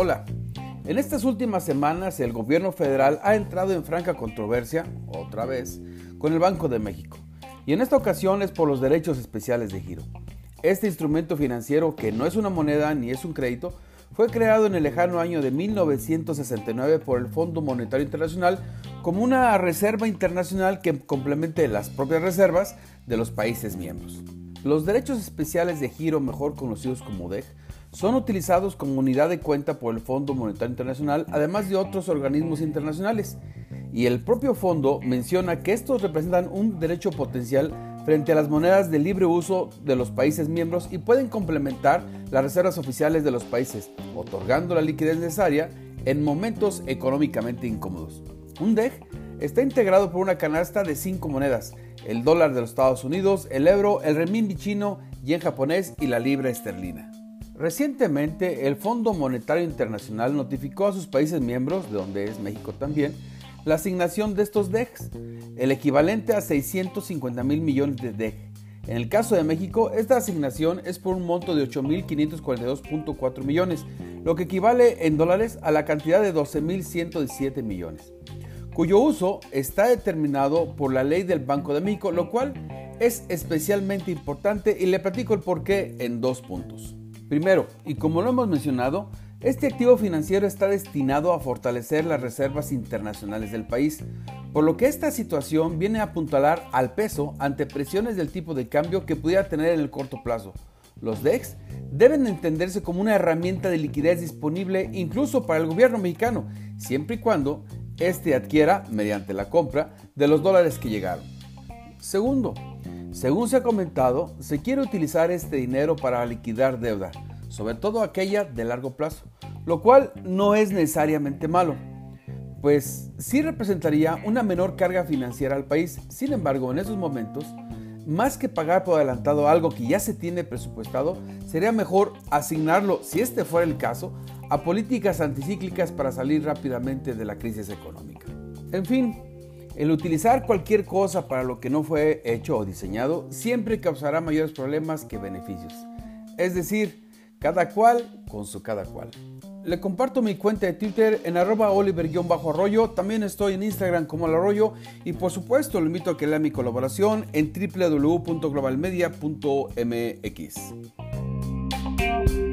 Hola, en estas últimas semanas el gobierno federal ha entrado en franca controversia, otra vez, con el Banco de México, y en esta ocasión es por los derechos especiales de giro. Este instrumento financiero, que no es una moneda ni es un crédito, fue creado en el lejano año de 1969 por el Fondo Monetario Internacional como una reserva internacional que complemente las propias reservas de los países miembros. Los derechos especiales de giro, mejor conocidos como DEG, son utilizados como unidad de cuenta por el Fondo Monetario Internacional, además de otros organismos internacionales. Y el propio fondo menciona que estos representan un derecho potencial frente a las monedas de libre uso de los países miembros y pueden complementar las reservas oficiales de los países, otorgando la liquidez necesaria en momentos económicamente incómodos. Un DEG está integrado por una canasta de cinco monedas, el dólar de los Estados Unidos, el euro, el renminbi chino, yen japonés y la libra esterlina. Recientemente, el Fondo Monetario Internacional notificó a sus países miembros, de donde es México también, la asignación de estos DEX, el equivalente a 650 mil millones de DEG. En el caso de México, esta asignación es por un monto de 8.542.4 millones, lo que equivale en dólares a la cantidad de 12.117 millones, cuyo uso está determinado por la ley del Banco de México, lo cual es especialmente importante y le platico el porqué en dos puntos. Primero, y como lo hemos mencionado, este activo financiero está destinado a fortalecer las reservas internacionales del país, por lo que esta situación viene a apuntalar al peso ante presiones del tipo de cambio que pudiera tener en el corto plazo. Los DEX deben entenderse como una herramienta de liquidez disponible incluso para el gobierno mexicano, siempre y cuando éste adquiera, mediante la compra, de los dólares que llegaron. Segundo, según se ha comentado, se quiere utilizar este dinero para liquidar deuda, sobre todo aquella de largo plazo, lo cual no es necesariamente malo, pues sí representaría una menor carga financiera al país. Sin embargo, en esos momentos, más que pagar por adelantado algo que ya se tiene presupuestado, sería mejor asignarlo, si este fuera el caso, a políticas anticíclicas para salir rápidamente de la crisis económica. En fin, el utilizar cualquier cosa para lo que no fue hecho o diseñado siempre causará mayores problemas que beneficios. Es decir, cada cual con su cada cual. Le comparto mi cuenta de Twitter en arroba oliver-arroyo, también estoy en Instagram como el arroyo y por supuesto lo invito a que lea mi colaboración en www.globalmedia.mx.